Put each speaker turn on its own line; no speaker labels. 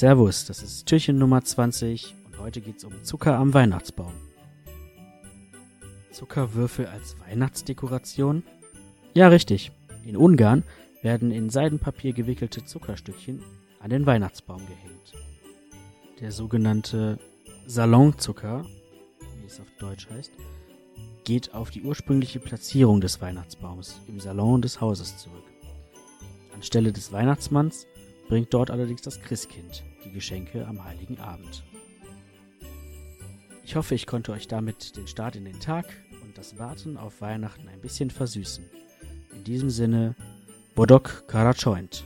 Servus, das ist Türchen Nummer 20 und heute geht's um Zucker am Weihnachtsbaum. Zuckerwürfel als Weihnachtsdekoration? Ja, richtig. In Ungarn werden in Seidenpapier gewickelte Zuckerstückchen an den Weihnachtsbaum gehängt. Der sogenannte Salonzucker, wie es auf Deutsch heißt, geht auf die ursprüngliche Platzierung des Weihnachtsbaums im Salon des Hauses zurück. Anstelle des Weihnachtsmanns bringt dort allerdings das Christkind die Geschenke am heiligen Abend. Ich hoffe, ich konnte euch damit den Start in den Tag und das Warten auf Weihnachten ein bisschen versüßen. In diesem Sinne, Bodok Karachoint.